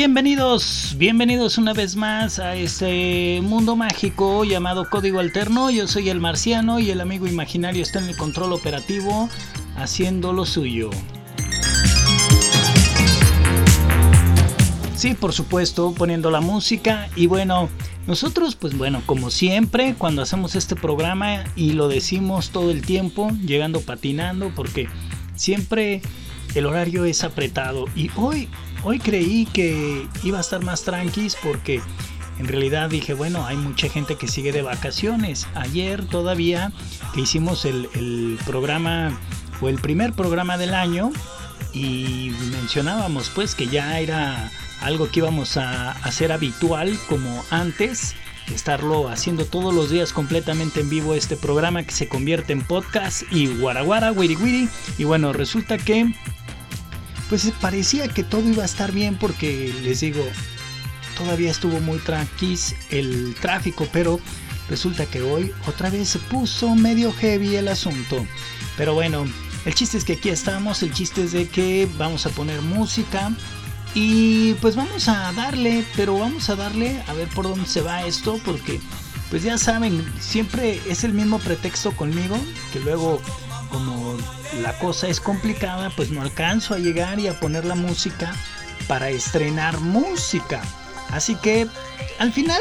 Bienvenidos, bienvenidos una vez más a este mundo mágico llamado Código Alterno. Yo soy el marciano y el amigo imaginario está en el control operativo haciendo lo suyo. Sí, por supuesto, poniendo la música y bueno, nosotros pues bueno, como siempre, cuando hacemos este programa y lo decimos todo el tiempo, llegando patinando porque siempre el horario es apretado y hoy Hoy creí que iba a estar más tranquis porque en realidad dije, bueno, hay mucha gente que sigue de vacaciones. Ayer todavía que hicimos el, programa o el primer programa del año y mencionábamos pues que ya era algo que íbamos a hacer habitual como antes estarlo haciendo todos los días completamente en vivo este programa que se convierte en podcast y guaraguara, wiri wiri. Y bueno, resulta que pues parecía que todo iba a estar bien porque les digo, todavía estuvo muy tranquilo el tráfico, pero resulta que hoy otra vez se puso medio heavy el asunto. Pero bueno, el chiste es que aquí estamos, el chiste es de que vamos a poner música y pues vamos a darle, pero vamos a darle a ver por dónde se va esto porque pues ya saben, siempre es el mismo pretexto conmigo que luego como la cosa es complicada, pues no alcanzo a llegar y a poner la música para estrenar música. Así que al final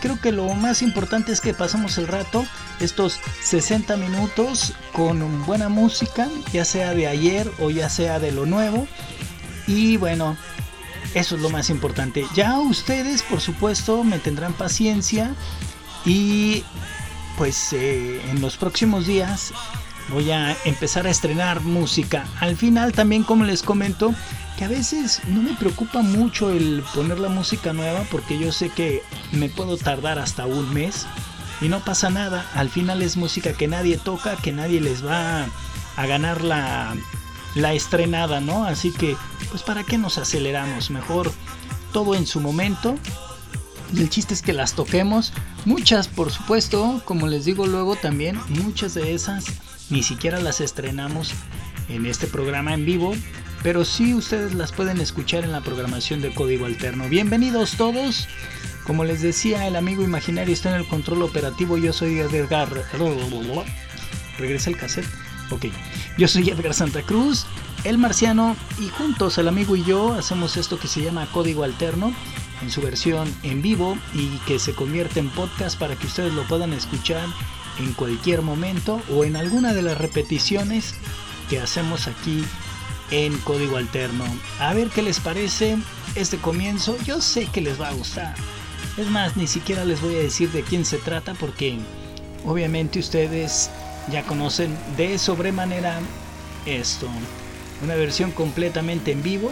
creo que lo más importante es que pasemos el rato, estos 60 minutos con buena música, ya sea de ayer o ya sea de lo nuevo. Y bueno, eso es lo más importante. Ya ustedes, por supuesto, me tendrán paciencia y pues eh, en los próximos días voy a empezar a estrenar música. Al final también como les comento que a veces no me preocupa mucho el poner la música nueva porque yo sé que me puedo tardar hasta un mes y no pasa nada. Al final es música que nadie toca, que nadie les va a ganar la, la estrenada, ¿no? Así que pues para qué nos aceleramos, mejor todo en su momento. Y el chiste es que las toquemos. Muchas, por supuesto, como les digo luego también, muchas de esas ni siquiera las estrenamos en este programa en vivo, pero sí ustedes las pueden escuchar en la programación de Código Alterno. Bienvenidos todos. Como les decía, el amigo imaginario está en el control operativo. Yo soy Edgar. ¿Regresa el cassette? Ok. Yo soy Edgar Santa Cruz, el marciano, y juntos el amigo y yo hacemos esto que se llama Código Alterno en su versión en vivo y que se convierte en podcast para que ustedes lo puedan escuchar en cualquier momento o en alguna de las repeticiones que hacemos aquí en código alterno. A ver qué les parece este comienzo. Yo sé que les va a gustar. Es más, ni siquiera les voy a decir de quién se trata porque obviamente ustedes ya conocen de sobremanera esto. Una versión completamente en vivo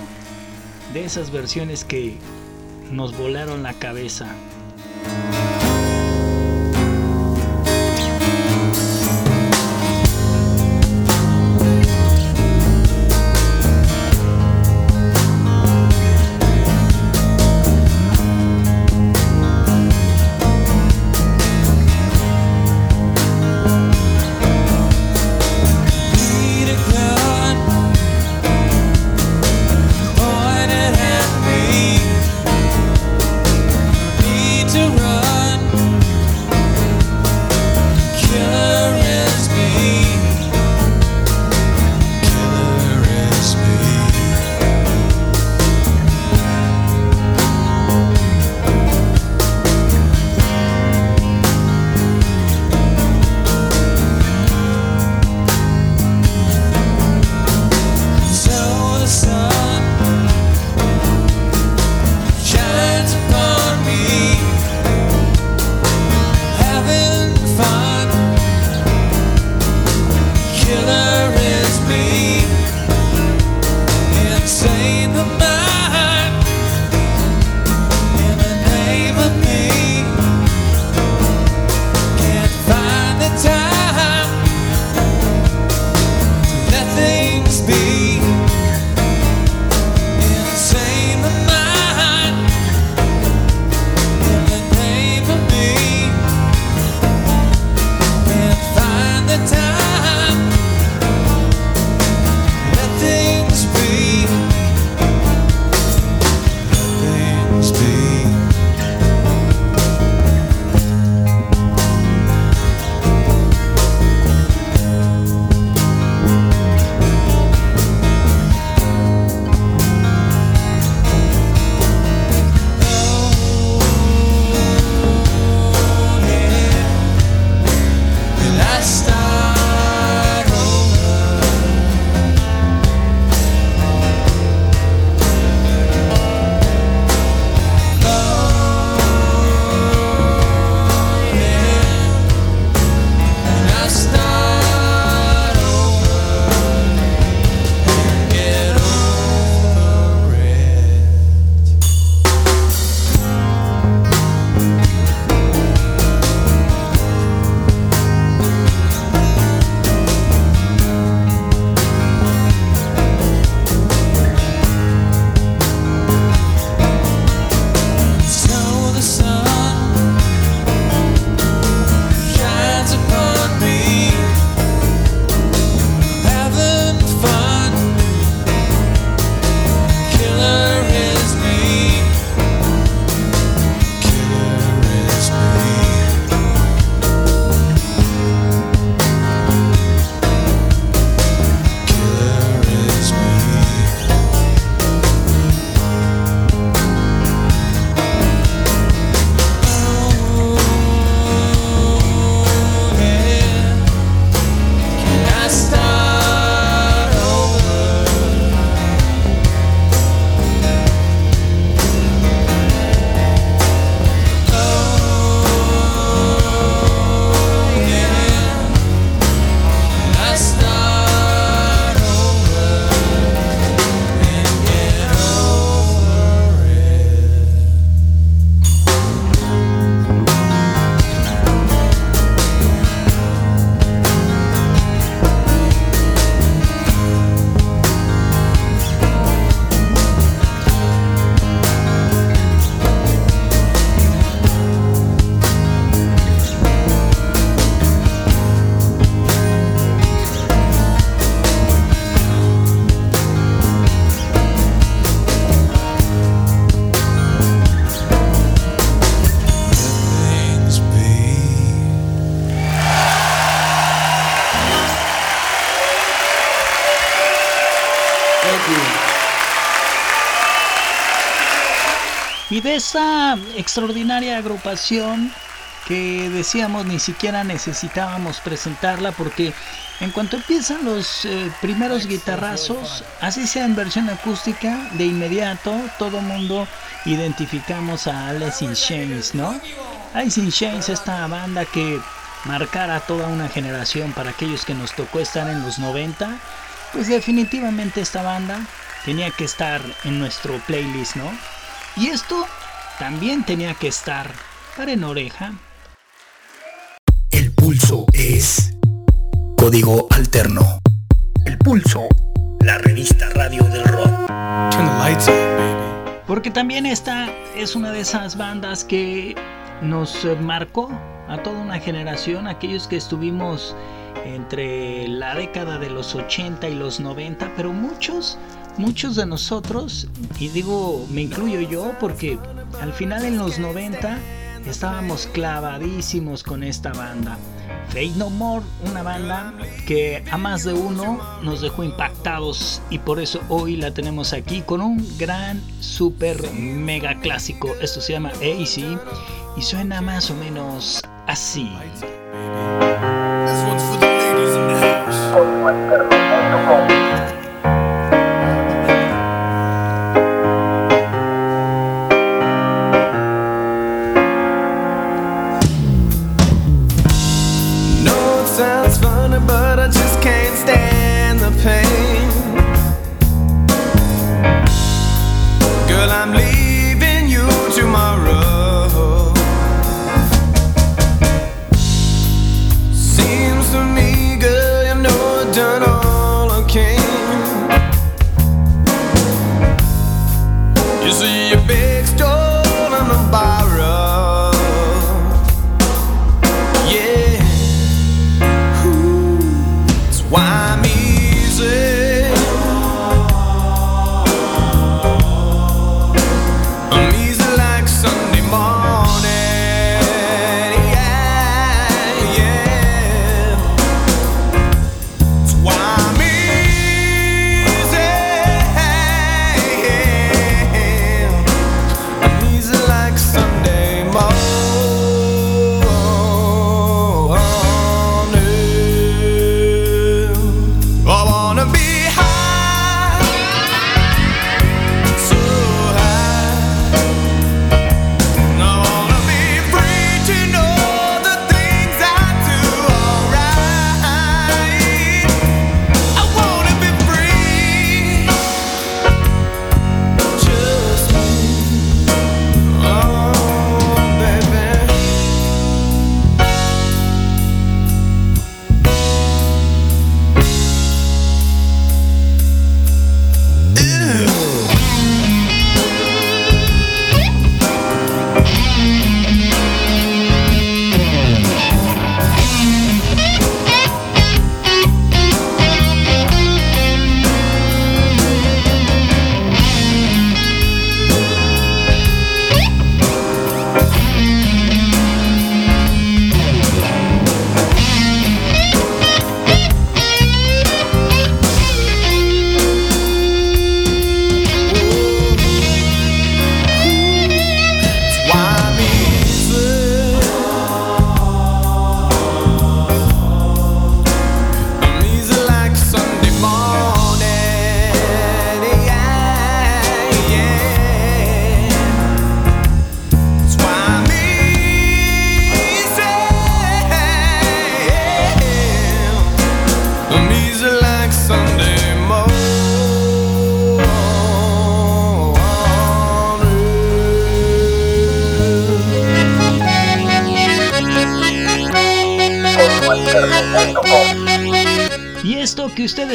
de esas versiones que nos volaron la cabeza. Esa extraordinaria agrupación que decíamos ni siquiera necesitábamos presentarla porque en cuanto empiezan los eh, primeros guitarrazos, así sea en versión acústica, de inmediato todo mundo identificamos a Alice in Chains, ¿no? Alice in Chains, esta banda que marcara toda una generación para aquellos que nos tocó estar en los 90, pues definitivamente esta banda tenía que estar en nuestro playlist, ¿no? Y esto también tenía que estar para en oreja pulso es Código Alterno. El pulso, la revista radio del rock. Porque también esta es una de esas bandas que nos marcó a toda una generación, aquellos que estuvimos entre la década de los 80 y los 90, pero muchos, muchos de nosotros, y digo, me incluyo yo, porque al final en los 90 estábamos clavadísimos con esta banda. Fade No More, una banda que a más de uno nos dejó impactados y por eso hoy la tenemos aquí con un gran, super, mega clásico. Esto se llama AC y suena más o menos así.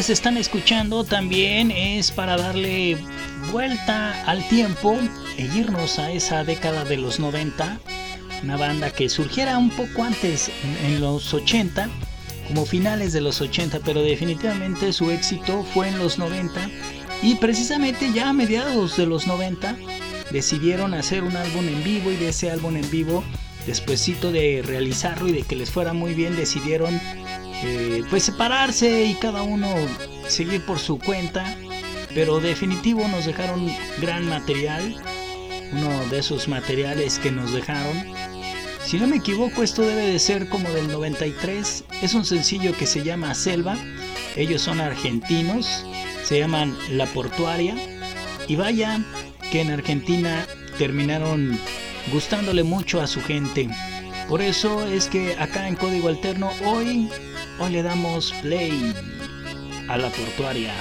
Están escuchando también es para darle vuelta al tiempo e irnos a esa década de los 90. Una banda que surgiera un poco antes, en los 80, como finales de los 80, pero definitivamente su éxito fue en los 90. Y precisamente ya a mediados de los 90 decidieron hacer un álbum en vivo y de ese álbum en vivo, despuesito de realizarlo y de que les fuera muy bien, decidieron eh, pues separarse y cada uno seguir por su cuenta. Pero definitivo nos dejaron gran material. uno de esos materiales que nos dejaron. Si no me equivoco, esto debe de ser como del 93. Es un sencillo que se llama Selva. Ellos son argentinos, se llaman La Portuaria. Y vaya que en Argentina terminaron gustándole mucho a su gente. Por eso es que acá en Código Alterno hoy, hoy le damos play a la portuaria.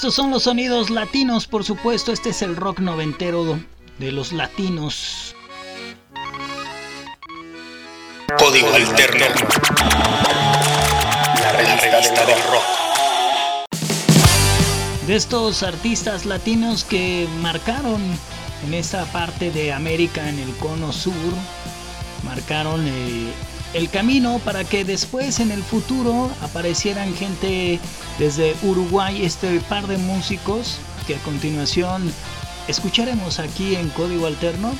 Son los sonidos latinos, por supuesto. Este es el rock noventero de los latinos. Código Alterno. La revista del rock. De estos artistas latinos que marcaron en esta parte de América, en el cono sur, marcaron eh, el camino para que después en el futuro aparecieran gente desde Uruguay, este par de músicos que a continuación escucharemos aquí en Código Alterno.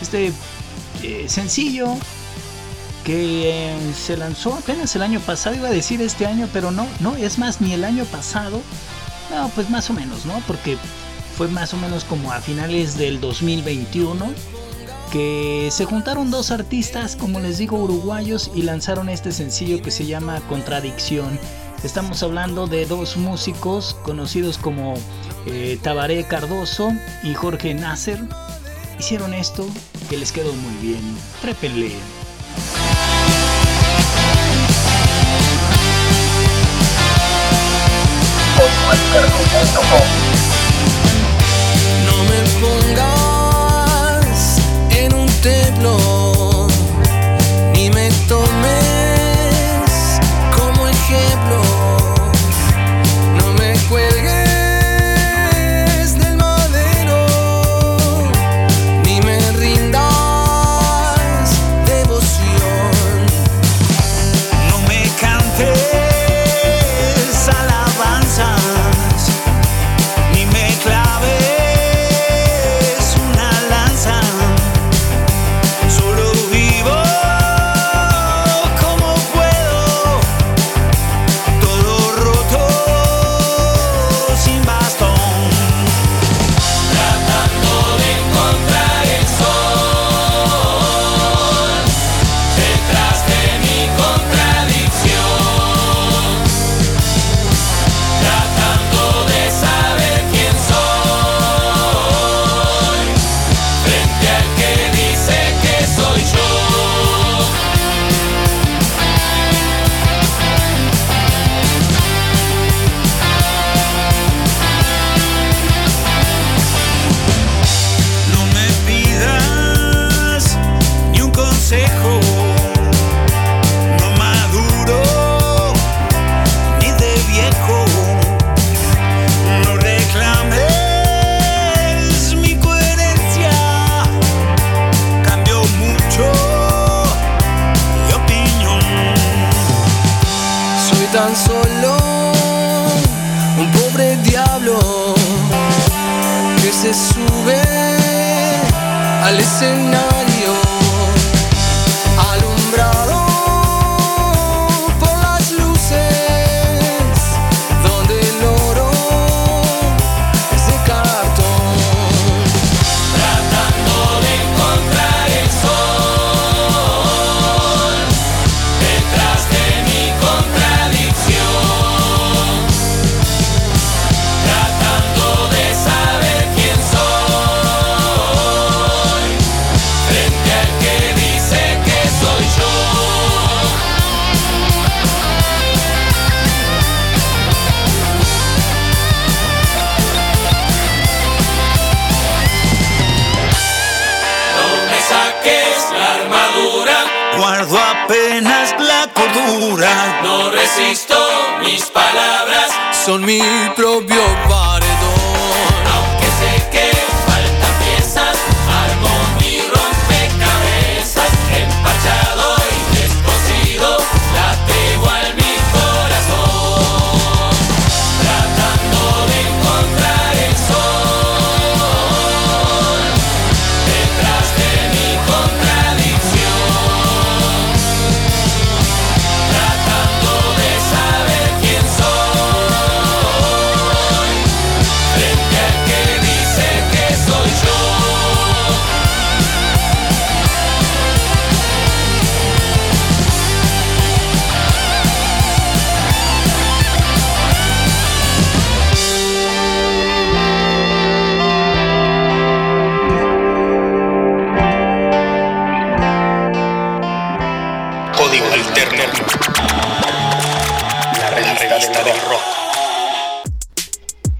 Este eh, sencillo que eh, se lanzó apenas el año pasado, iba a decir este año, pero no, no, es más, ni el año pasado. No, pues más o menos, ¿no? Porque fue más o menos como a finales del 2021 que se juntaron dos artistas, como les digo, uruguayos y lanzaron este sencillo que se llama Contradicción. Estamos hablando de dos músicos conocidos como eh, Tabaré Cardoso y Jorge Nasser. Hicieron esto que les quedó muy bien. Trépenle. Apenas la cordura. No resisto mis palabras, Son mi propio paredón.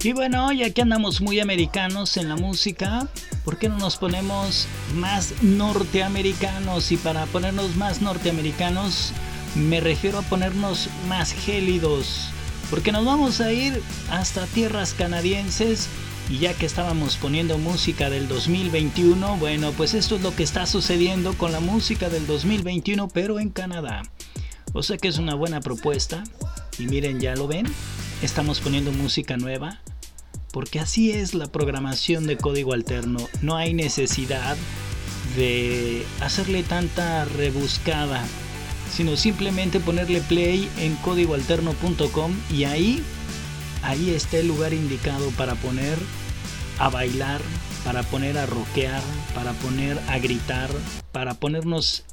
Y bueno, ya que andamos muy americanos en la música, ¿por qué no nos ponemos más norteamericanos? Y para ponernos más norteamericanos, me refiero a ponernos más gélidos. Porque nos vamos a ir hasta tierras canadienses. Y ya que estábamos poniendo música del 2021, bueno, pues esto es lo que está sucediendo con la música del 2021, pero en Canadá. O sea que es una buena propuesta. Y miren, ya lo ven, estamos poniendo música nueva. Porque así es la programación de código alterno. No hay necesidad de hacerle tanta rebuscada. Sino simplemente ponerle play en códigoalterno.com y ahí, ahí está el lugar indicado para poner a bailar, para poner a rockear, para poner a gritar, para ponernos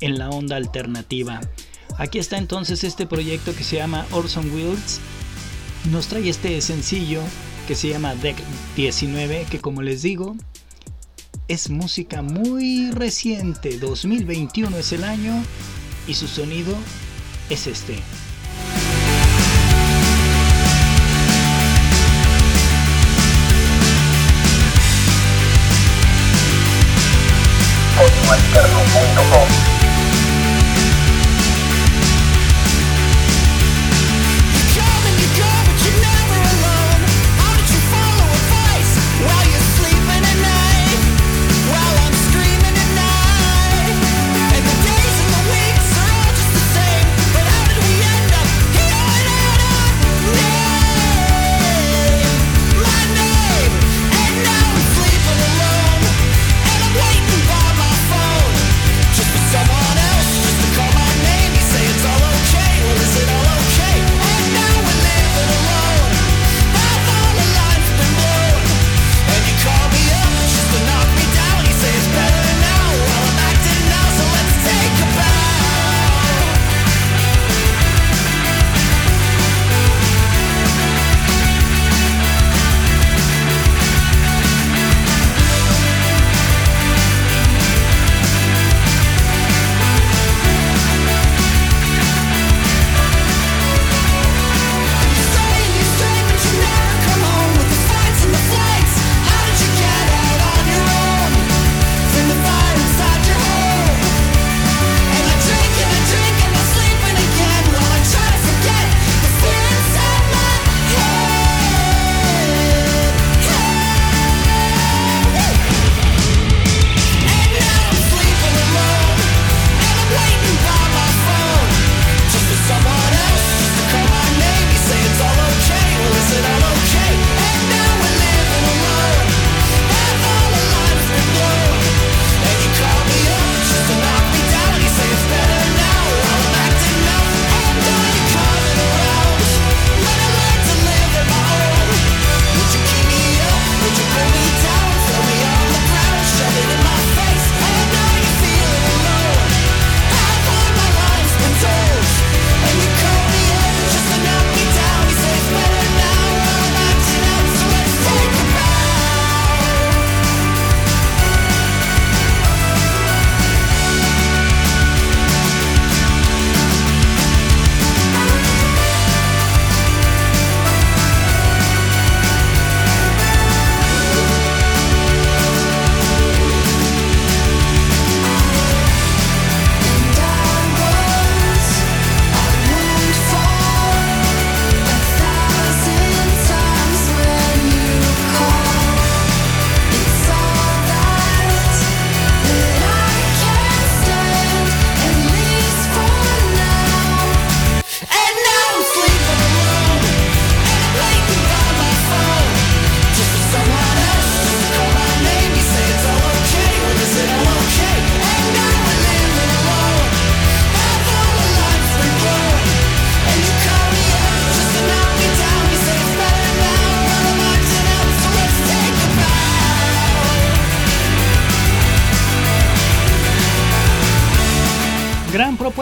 en la onda alternativa. Aquí está entonces este proyecto que se llama Orson Wheels. Nos trae este sencillo que se llama Deck 19, que como les digo, es música muy reciente. 2021 es el año y su sonido es este.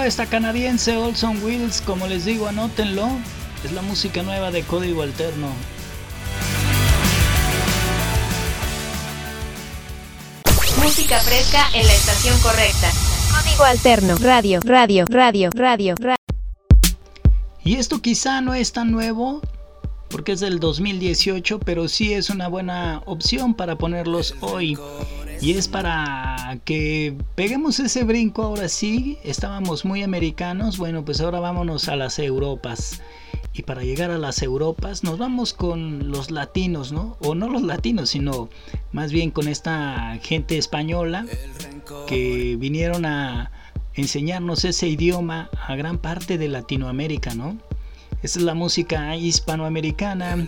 Esta canadiense Olson Wheels, como les digo, anótenlo. Es la música nueva de Código Alterno. Música fresca en la estación correcta. Código Alterno, radio, radio, radio, radio, radio. Y esto quizá no es tan nuevo, porque es del 2018, pero sí es una buena opción para ponerlos hoy. Y es para que peguemos ese brinco ahora sí. Estábamos muy americanos. Bueno, pues ahora vámonos a las Europas. Y para llegar a las Europas nos vamos con los latinos, ¿no? O no los latinos, sino más bien con esta gente española que vinieron a enseñarnos ese idioma a gran parte de Latinoamérica, ¿no? Esta es la música hispanoamericana.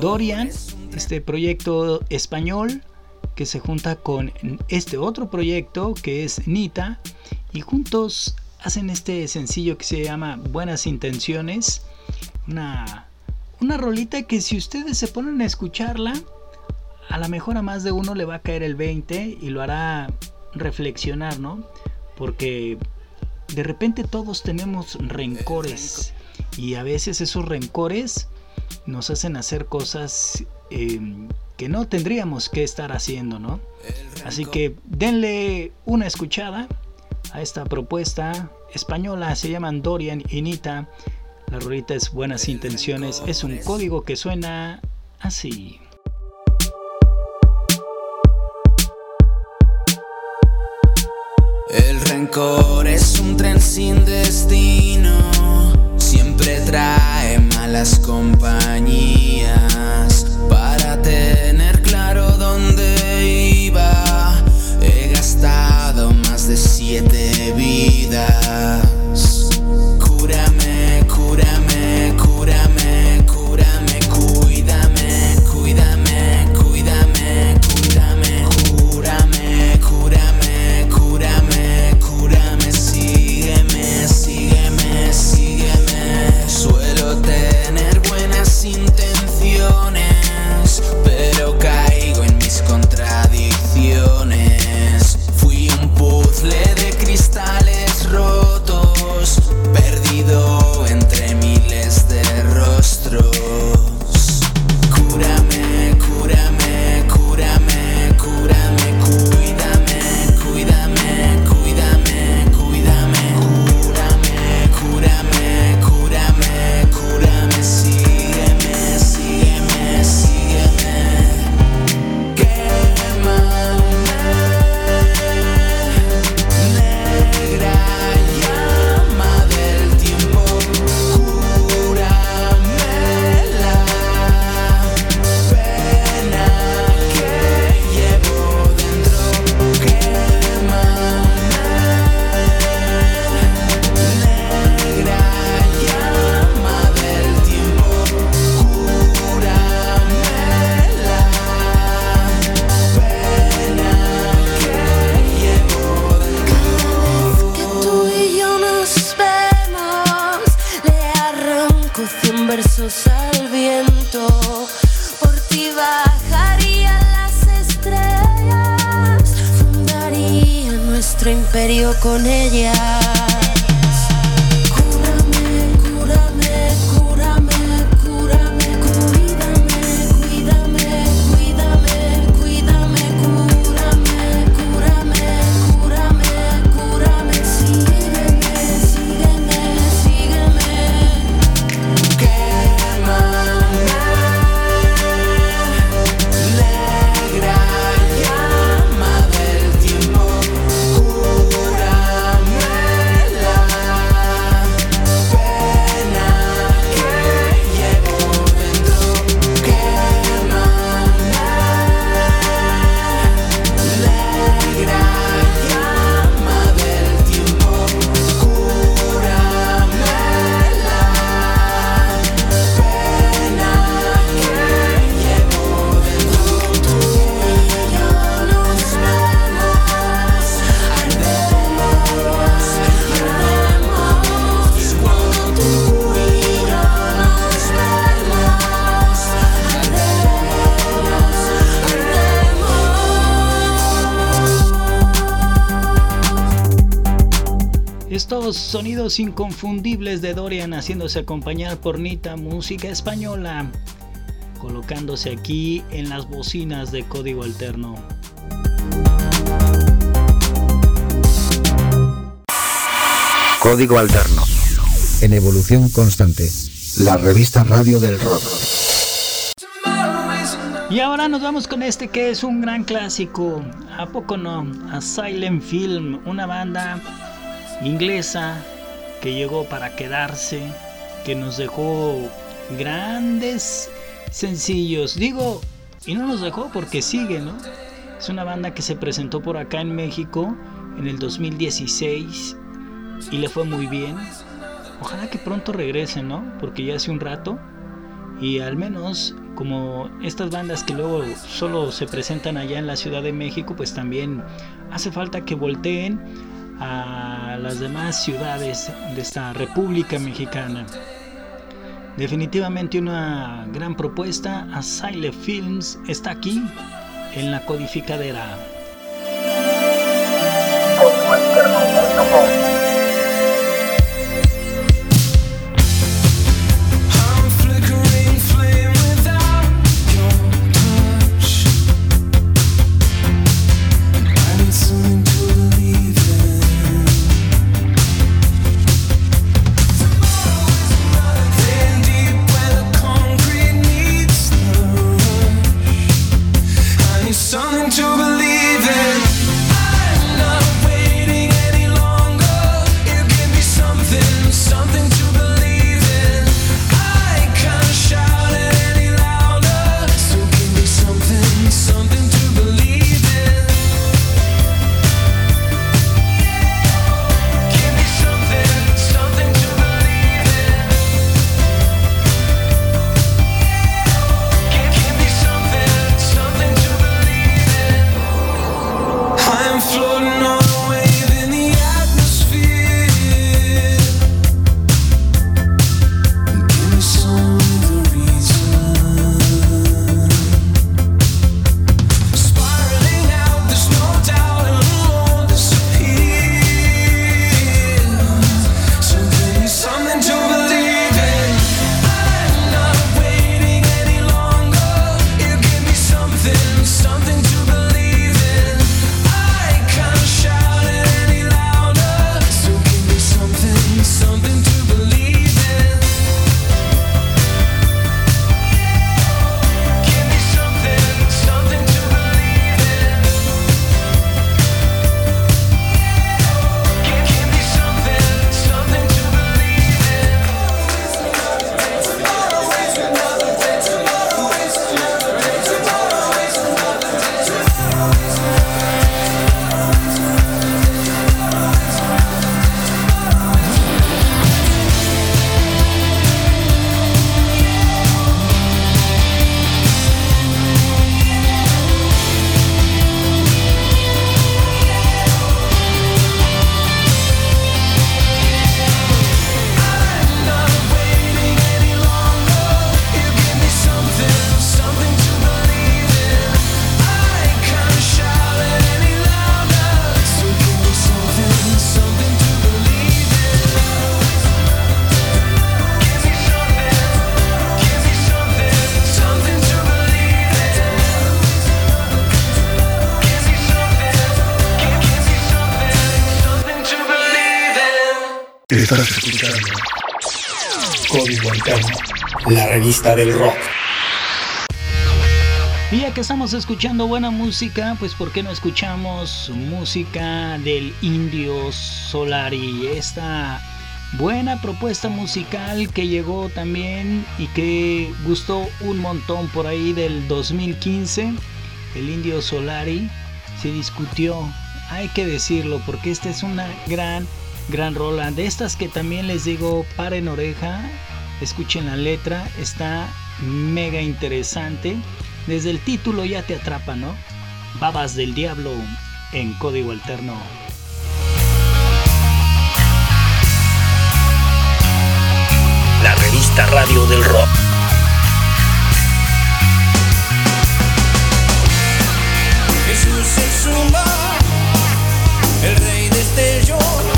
Dorian, este proyecto español que se junta con este otro proyecto que es Nita y juntos hacen este sencillo que se llama Buenas Intenciones. Una, una rolita que si ustedes se ponen a escucharla, a lo mejor a más de uno le va a caer el 20 y lo hará reflexionar, ¿no? Porque de repente todos tenemos rencores y a veces esos rencores nos hacen hacer cosas em, que no tendríamos que estar haciendo, ¿no? Así que denle una escuchada a esta propuesta española, se llaman Dorian y Nita. La rolita es Buenas Intenciones, es un código que suena así. El rencor es un tren sin destino, siempre trae malas compañías. Sonidos inconfundibles de Dorian haciéndose acompañar por Nita Música Española, colocándose aquí en las bocinas de código alterno. Código Alterno. En evolución constante. La revista radio del rock. Y ahora nos vamos con este que es un gran clásico, ¿a poco no? A Silent Film, una banda inglesa que llegó para quedarse, que nos dejó grandes sencillos. Digo, y no nos dejó porque sigue, ¿no? Es una banda que se presentó por acá en México en el 2016 y le fue muy bien. Ojalá que pronto regresen, ¿no? Porque ya hace un rato y al menos como estas bandas que luego solo se presentan allá en la Ciudad de México, pues también hace falta que volteen a las demás ciudades de esta República Mexicana. Definitivamente una gran propuesta. Asylum Films está aquí en la codificadera. Revista del rock. Y ya que estamos escuchando buena música, pues ¿por qué no escuchamos música del Indio Solari? Esta buena propuesta musical que llegó también y que gustó un montón por ahí del 2015. El Indio Solari se discutió, hay que decirlo, porque esta es una gran, gran rola. De estas que también les digo, paren oreja, escuchen la letra, está mega interesante. Desde el título ya te atrapa, ¿no? Babas del Diablo en código alterno. La revista radio del rock. Jesús es suma, el rey destelló. No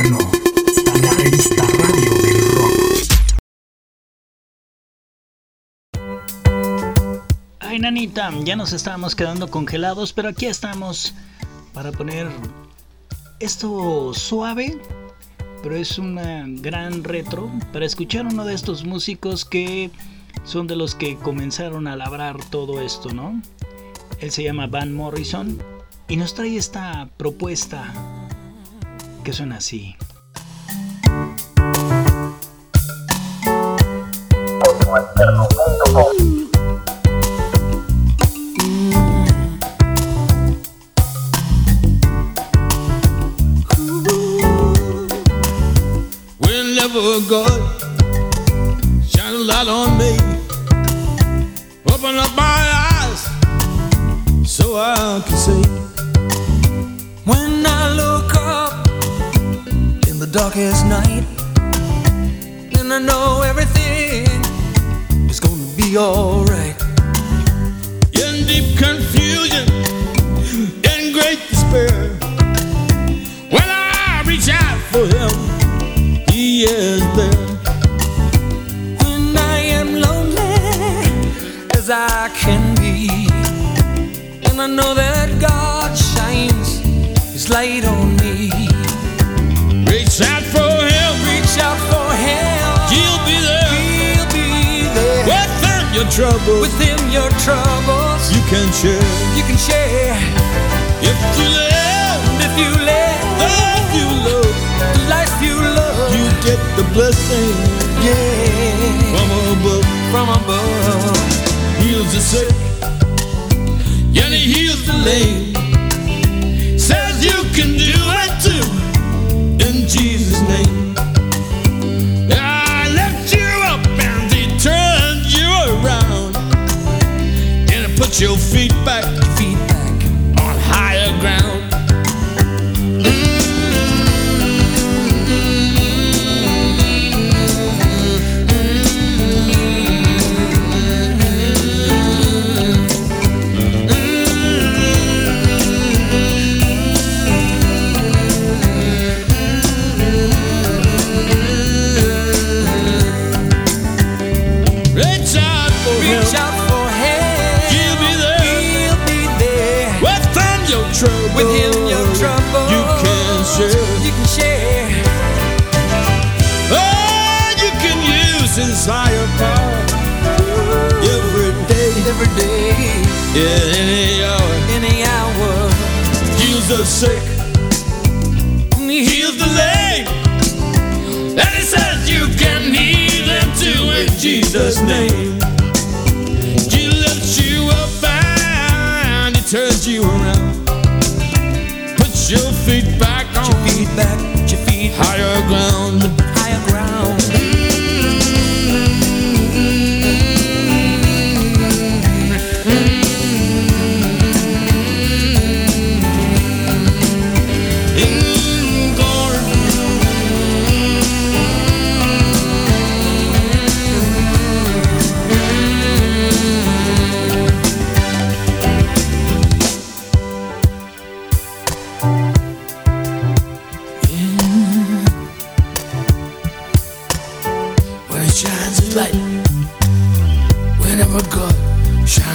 La revista radio rock. Ay, nanita, ya nos estábamos quedando congelados, pero aquí estamos para poner esto suave, pero es una gran retro para escuchar uno de estos músicos que son de los que comenzaron a labrar todo esto, ¿no? Él se llama Van Morrison y nos trae esta propuesta que suena así. Your trouble, With Him, your troubles you can share. you can share. If you live, if you live if you love, the life you love, you get the blessing yeah, from above. from above. Heals the sick, and He heals the lame.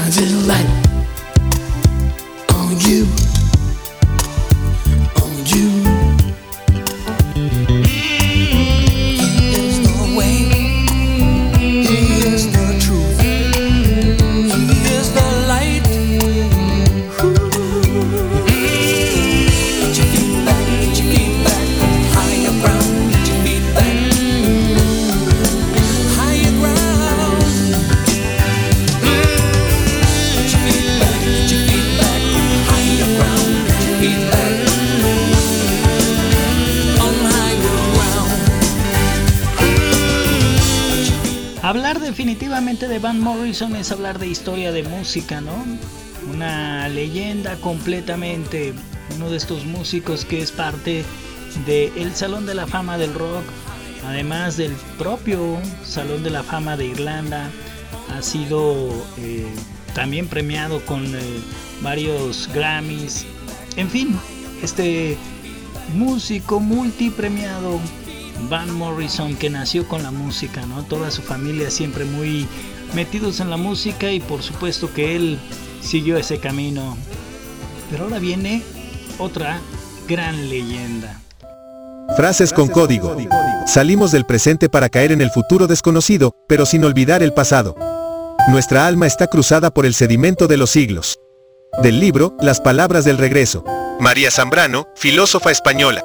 I delight. De Morrison es hablar de historia de música, ¿no? Una leyenda completamente, uno de estos músicos que es parte del Salón de la Fama del Rock, además del propio Salón de la Fama de Irlanda, ha sido eh, también premiado con eh, varios Grammys, en fin, este músico multipremiado Van Morrison que nació con la música, ¿no? Toda su familia siempre muy metidos en la música y por supuesto que él siguió ese camino. Pero ahora viene otra gran leyenda. Frases con código. Salimos del presente para caer en el futuro desconocido, pero sin olvidar el pasado. Nuestra alma está cruzada por el sedimento de los siglos. Del libro, Las palabras del regreso. María Zambrano, filósofa española.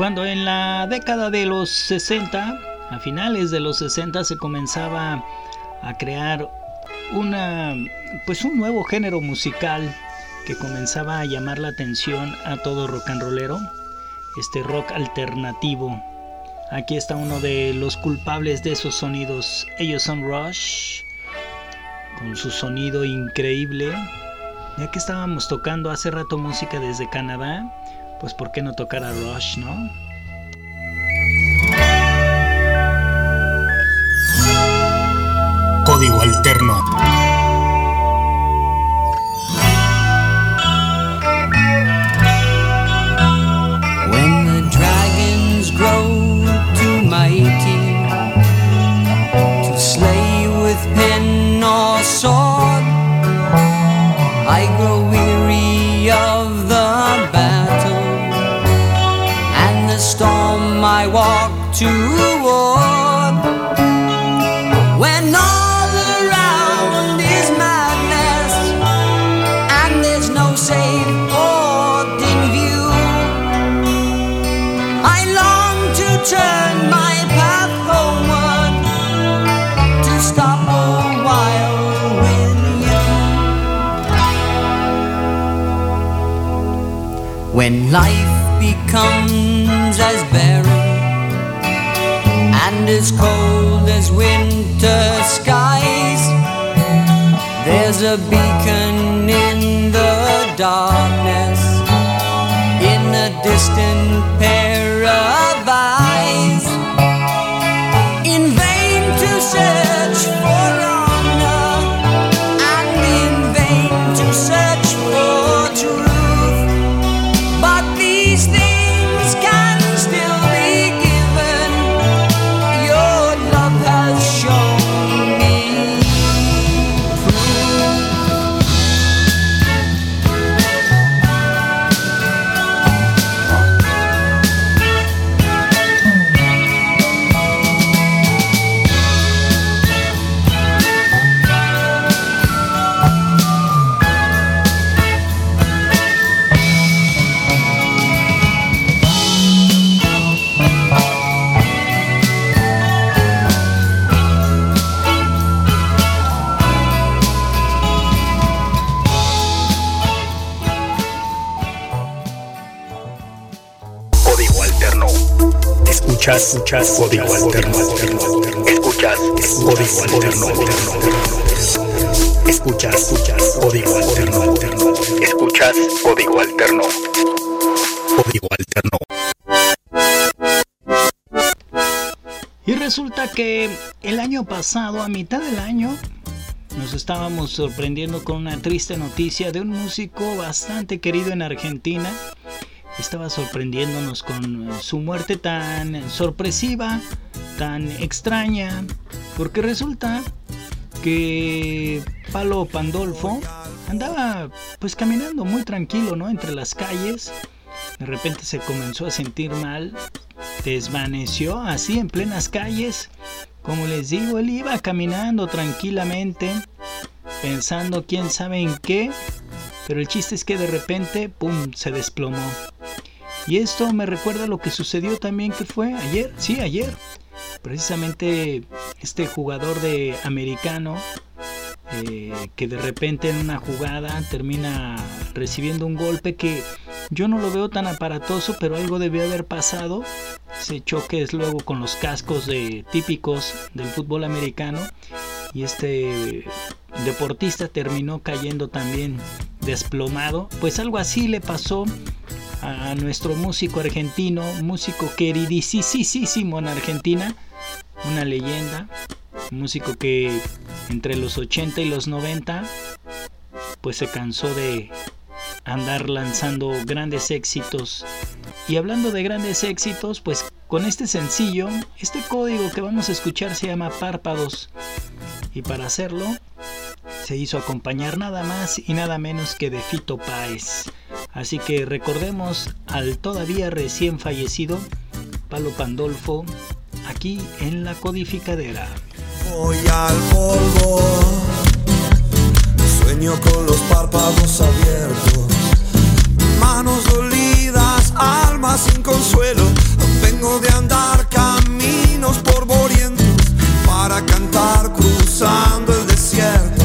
Cuando en la década de los 60, a finales de los 60 se comenzaba a crear una pues un nuevo género musical que comenzaba a llamar la atención a todo rock and rollero, este rock alternativo. Aquí está uno de los culpables de esos sonidos. Ellos son Rush, con su sonido increíble. Ya que estábamos tocando hace rato música desde Canadá, pues ¿por qué no tocar a Rush, no? Código Alterno. When life becomes as barren and as cold as winter skies, there's a beacon in the darkness in a distant pair Escuchas, escuchas, Código Alterno. Escuchas, Código Alterno. Escuchas, escuchas, Código Alterno. Escuchas, Código Alterno. Código Alterno. Y resulta que el año pasado, a mitad del año, nos estábamos sorprendiendo con una triste noticia de un músico bastante querido en Argentina. Estaba sorprendiéndonos con su muerte tan sorpresiva, tan extraña, porque resulta que Palo Pandolfo andaba pues caminando muy tranquilo, ¿no? Entre las calles. De repente se comenzó a sentir mal, desvaneció así en plenas calles. Como les digo, él iba caminando tranquilamente, pensando quién sabe en qué, pero el chiste es que de repente, ¡pum!, se desplomó. Y esto me recuerda lo que sucedió también que fue ayer, sí, ayer. Precisamente este jugador de americano eh, que de repente en una jugada termina recibiendo un golpe que yo no lo veo tan aparatoso, pero algo debió haber pasado. Ese choque es luego con los cascos de, típicos del fútbol americano y este deportista terminó cayendo también desplomado. Pues algo así le pasó a nuestro músico argentino, músico queridísimo en Argentina, una leyenda, músico que entre los 80 y los 90 pues se cansó de andar lanzando grandes éxitos. Y hablando de grandes éxitos, pues con este sencillo, este código que vamos a escuchar se llama Párpados. Y para hacerlo, se hizo acompañar nada más y nada menos que de Fito Páez. Así que recordemos al todavía recién fallecido Palo Pandolfo aquí en la codificadera. Voy al polvo, sueño con los párpados abiertos, manos dolidas, alma sin consuelo. Vengo de andar caminos polvorientos para cantar cruzando el desierto,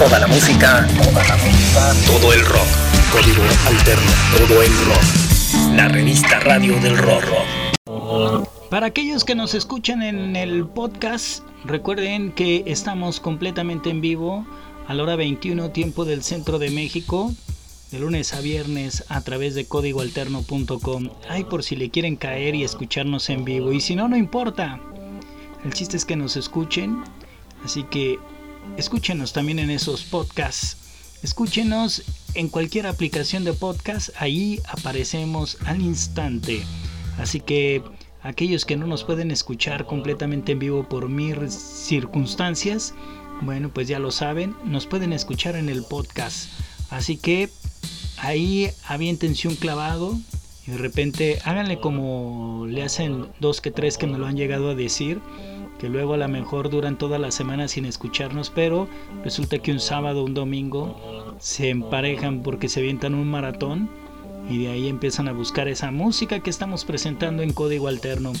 Toda la música, toda la música, todo el rock. Código alterno, todo el rock. La revista radio del rock. Para aquellos que nos escuchan en el podcast, recuerden que estamos completamente en vivo a la hora 21 tiempo del centro de México, de lunes a viernes a través de códigoalterno.com. Ay, por si le quieren caer y escucharnos en vivo. Y si no, no importa. El chiste es que nos escuchen. Así que escúchenos también en esos podcasts. Escúchenos en cualquier aplicación de podcast. Ahí aparecemos al instante. Así que aquellos que no nos pueden escuchar completamente en vivo por mil circunstancias, bueno, pues ya lo saben, nos pueden escuchar en el podcast. Así que ahí aviéntense un clavado Y de repente háganle como le hacen dos que tres que me lo han llegado a decir, que luego a lo mejor duran toda la semana sin escucharnos, pero resulta que un sábado, un domingo se emparejan porque se avientan un maratón y de ahí empiezan a buscar esa música que estamos presentando en código alterno.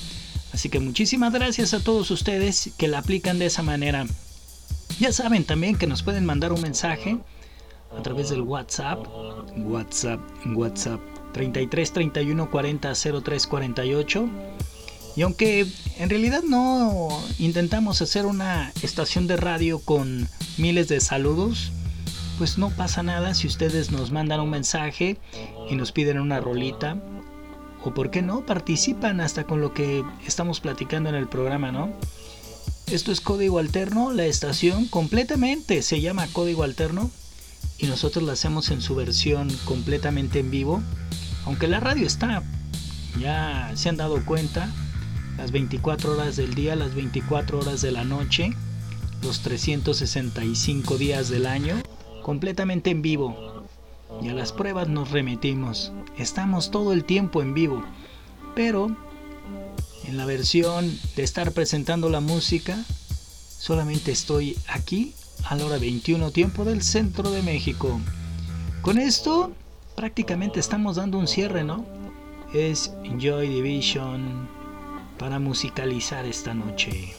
Así que muchísimas gracias a todos ustedes que la aplican de esa manera. Ya saben también que nos pueden mandar un mensaje a través del WhatsApp, WhatsApp, WhatsApp 33 31 40 03 48. Y aunque en realidad no intentamos hacer una estación de radio con miles de saludos, pues no pasa nada si ustedes nos mandan un mensaje y nos piden una rolita. O por qué no, participan hasta con lo que estamos platicando en el programa, ¿no? Esto es Código Alterno, la estación completamente se llama Código Alterno y nosotros la hacemos en su versión completamente en vivo. Aunque la radio está, ya se han dado cuenta, las 24 horas del día, las 24 horas de la noche, los 365 días del año, completamente en vivo. Y a las pruebas nos remitimos. Estamos todo el tiempo en vivo. Pero en la versión de estar presentando la música, solamente estoy aquí a la hora 21 tiempo del centro de México. Con esto prácticamente estamos dando un cierre, ¿no? Es Joy Division para musicalizar esta noche.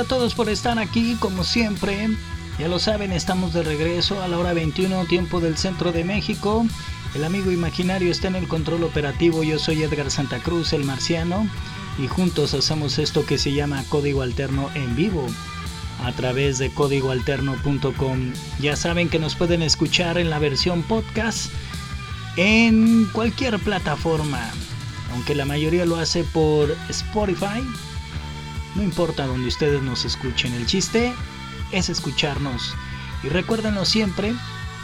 A todos por estar aquí, como siempre. Ya lo saben, estamos de regreso a la hora 21, tiempo del centro de México. El amigo imaginario está en el control operativo. Yo soy Edgar Santa Cruz, el marciano. Y juntos hacemos esto que se llama Código Alterno en vivo a través de códigoalterno.com. Ya saben que nos pueden escuchar en la versión podcast en cualquier plataforma, aunque la mayoría lo hace por Spotify. No importa donde ustedes nos escuchen, el chiste es escucharnos. Y recuérdenlo siempre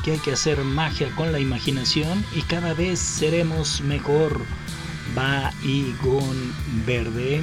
que hay que hacer magia con la imaginación y cada vez seremos mejor. Gon Verde.